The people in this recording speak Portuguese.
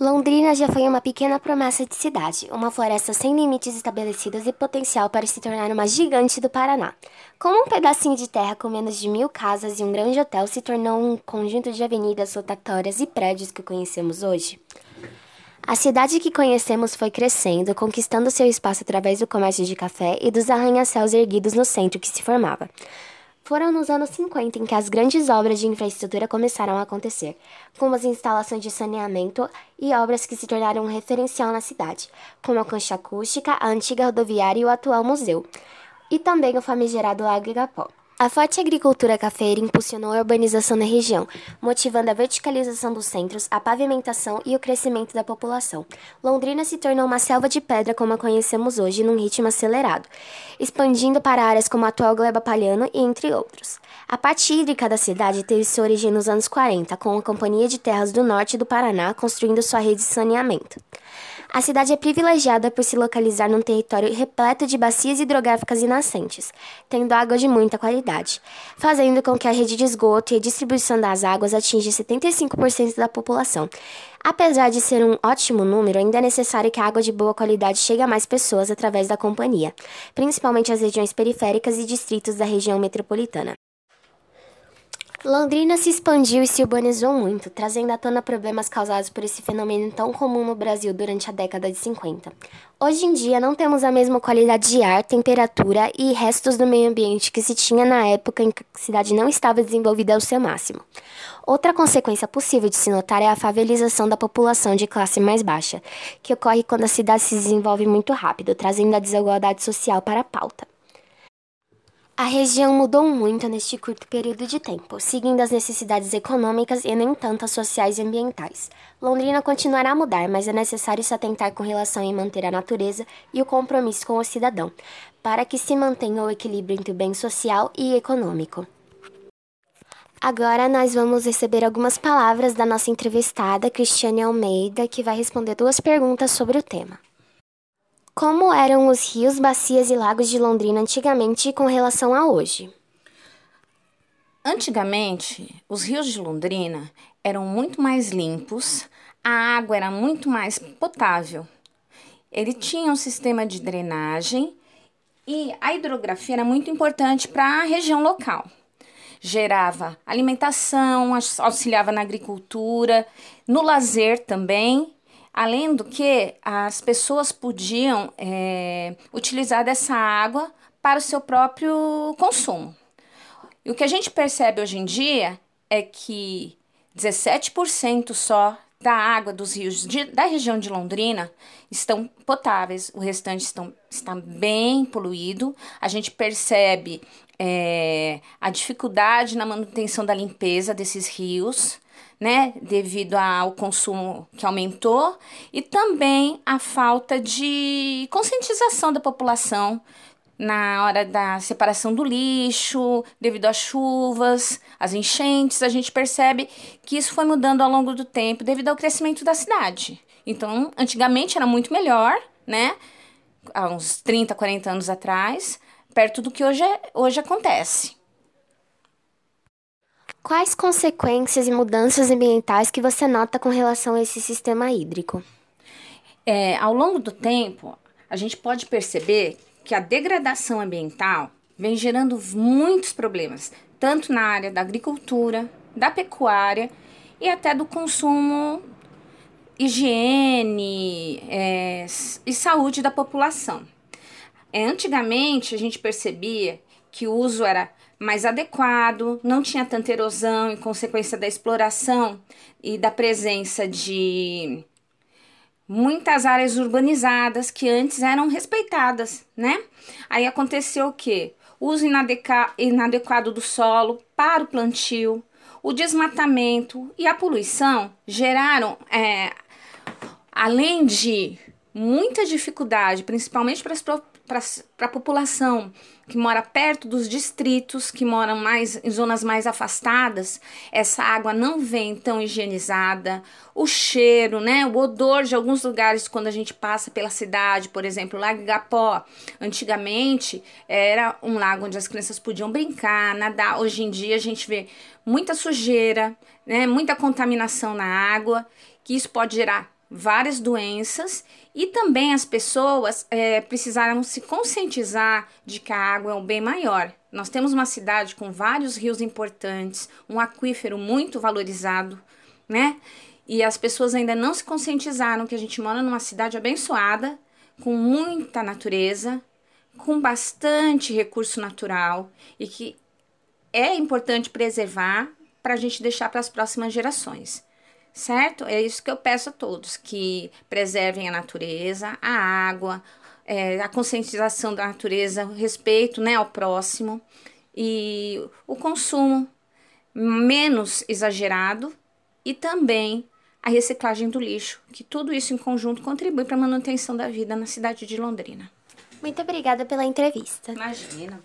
Londrina já foi uma pequena promessa de cidade, uma floresta sem limites estabelecidos e potencial para se tornar uma gigante do Paraná. Como um pedacinho de terra com menos de mil casas e um grande hotel se tornou um conjunto de avenidas rotatórias e prédios que conhecemos hoje. A cidade que conhecemos foi crescendo, conquistando seu espaço através do comércio de café e dos arranha-céus erguidos no centro que se formava. Foram nos anos 50 em que as grandes obras de infraestrutura começaram a acontecer, como as instalações de saneamento e obras que se tornaram um referencial na cidade, como a concha acústica, a antiga rodoviária e o atual museu, e também o famigerado Lago Igapó. A forte agricultura cafeira impulsionou a urbanização na região, motivando a verticalização dos centros, a pavimentação e o crescimento da população. Londrina se tornou uma selva de pedra como a conhecemos hoje, num ritmo acelerado, expandindo para áreas como a atual Gleba Palhano e entre outros. A parte hídrica da cidade teve sua origem nos anos 40, com a Companhia de Terras do Norte do Paraná construindo sua rede de saneamento. A cidade é privilegiada por se localizar num território repleto de bacias hidrográficas e nascentes, tendo água de muita qualidade, fazendo com que a rede de esgoto e a distribuição das águas atinja 75% da população. Apesar de ser um ótimo número, ainda é necessário que a água de boa qualidade chegue a mais pessoas através da companhia, principalmente as regiões periféricas e distritos da região metropolitana. Londrina se expandiu e se urbanizou muito, trazendo à tona problemas causados por esse fenômeno tão comum no Brasil durante a década de 50. Hoje em dia, não temos a mesma qualidade de ar, temperatura e restos do meio ambiente que se tinha na época em que a cidade não estava desenvolvida ao seu máximo. Outra consequência possível de se notar é a favelização da população de classe mais baixa, que ocorre quando a cidade se desenvolve muito rápido, trazendo a desigualdade social para a pauta. A região mudou muito neste curto período de tempo, seguindo as necessidades econômicas e nem tanto as sociais e ambientais. Londrina continuará a mudar, mas é necessário se atentar com relação em manter a natureza e o compromisso com o cidadão, para que se mantenha o equilíbrio entre o bem social e econômico. Agora nós vamos receber algumas palavras da nossa entrevistada, Cristiane Almeida, que vai responder duas perguntas sobre o tema. Como eram os rios, bacias e lagos de Londrina antigamente com relação a hoje? Antigamente, os rios de Londrina eram muito mais limpos, a água era muito mais potável. Ele tinha um sistema de drenagem e a hidrografia era muito importante para a região local. Gerava alimentação, auxiliava na agricultura, no lazer também Além do que, as pessoas podiam é, utilizar dessa água para o seu próprio consumo. E o que a gente percebe hoje em dia é que 17% só da água dos rios de, da região de Londrina estão potáveis, o restante estão, está bem poluído. A gente percebe é, a dificuldade na manutenção da limpeza desses rios né, devido ao consumo que aumentou e também a falta de conscientização da população na hora da separação do lixo, devido às chuvas, às enchentes, a gente percebe que isso foi mudando ao longo do tempo devido ao crescimento da cidade. Então, antigamente era muito melhor, né? Há uns 30, 40 anos atrás, perto do que hoje, é, hoje acontece. Quais consequências e mudanças ambientais que você nota com relação a esse sistema hídrico? É, ao longo do tempo, a gente pode perceber que a degradação ambiental vem gerando muitos problemas, tanto na área da agricultura, da pecuária e até do consumo, higiene é, e saúde da população. É, antigamente, a gente percebia que o uso era mais adequado, não tinha tanta erosão em consequência da exploração e da presença de muitas áreas urbanizadas que antes eram respeitadas, né? Aí aconteceu o quê? Uso inadequado do solo para o plantio, o desmatamento e a poluição geraram, é, além de muita dificuldade, principalmente para a população que mora perto dos distritos, que moram mais em zonas mais afastadas, essa água não vem tão higienizada. O cheiro, né, o odor de alguns lugares quando a gente passa pela cidade, por exemplo, o Lago Igapó, antigamente era um lago onde as crianças podiam brincar, nadar. Hoje em dia a gente vê muita sujeira, né, muita contaminação na água, que isso pode gerar várias doenças e também as pessoas é, precisaram se conscientizar de que a água é um bem maior. Nós temos uma cidade com vários rios importantes, um aquífero muito valorizado, né? E as pessoas ainda não se conscientizaram que a gente mora numa cidade abençoada, com muita natureza, com bastante recurso natural e que é importante preservar para a gente deixar para as próximas gerações certo? É isso que eu peço a todos, que preservem a natureza, a água, é, a conscientização da natureza, o respeito né, ao próximo e o consumo menos exagerado e também a reciclagem do lixo, que tudo isso em conjunto contribui para a manutenção da vida na cidade de Londrina. Muito obrigada pela entrevista. Imagina.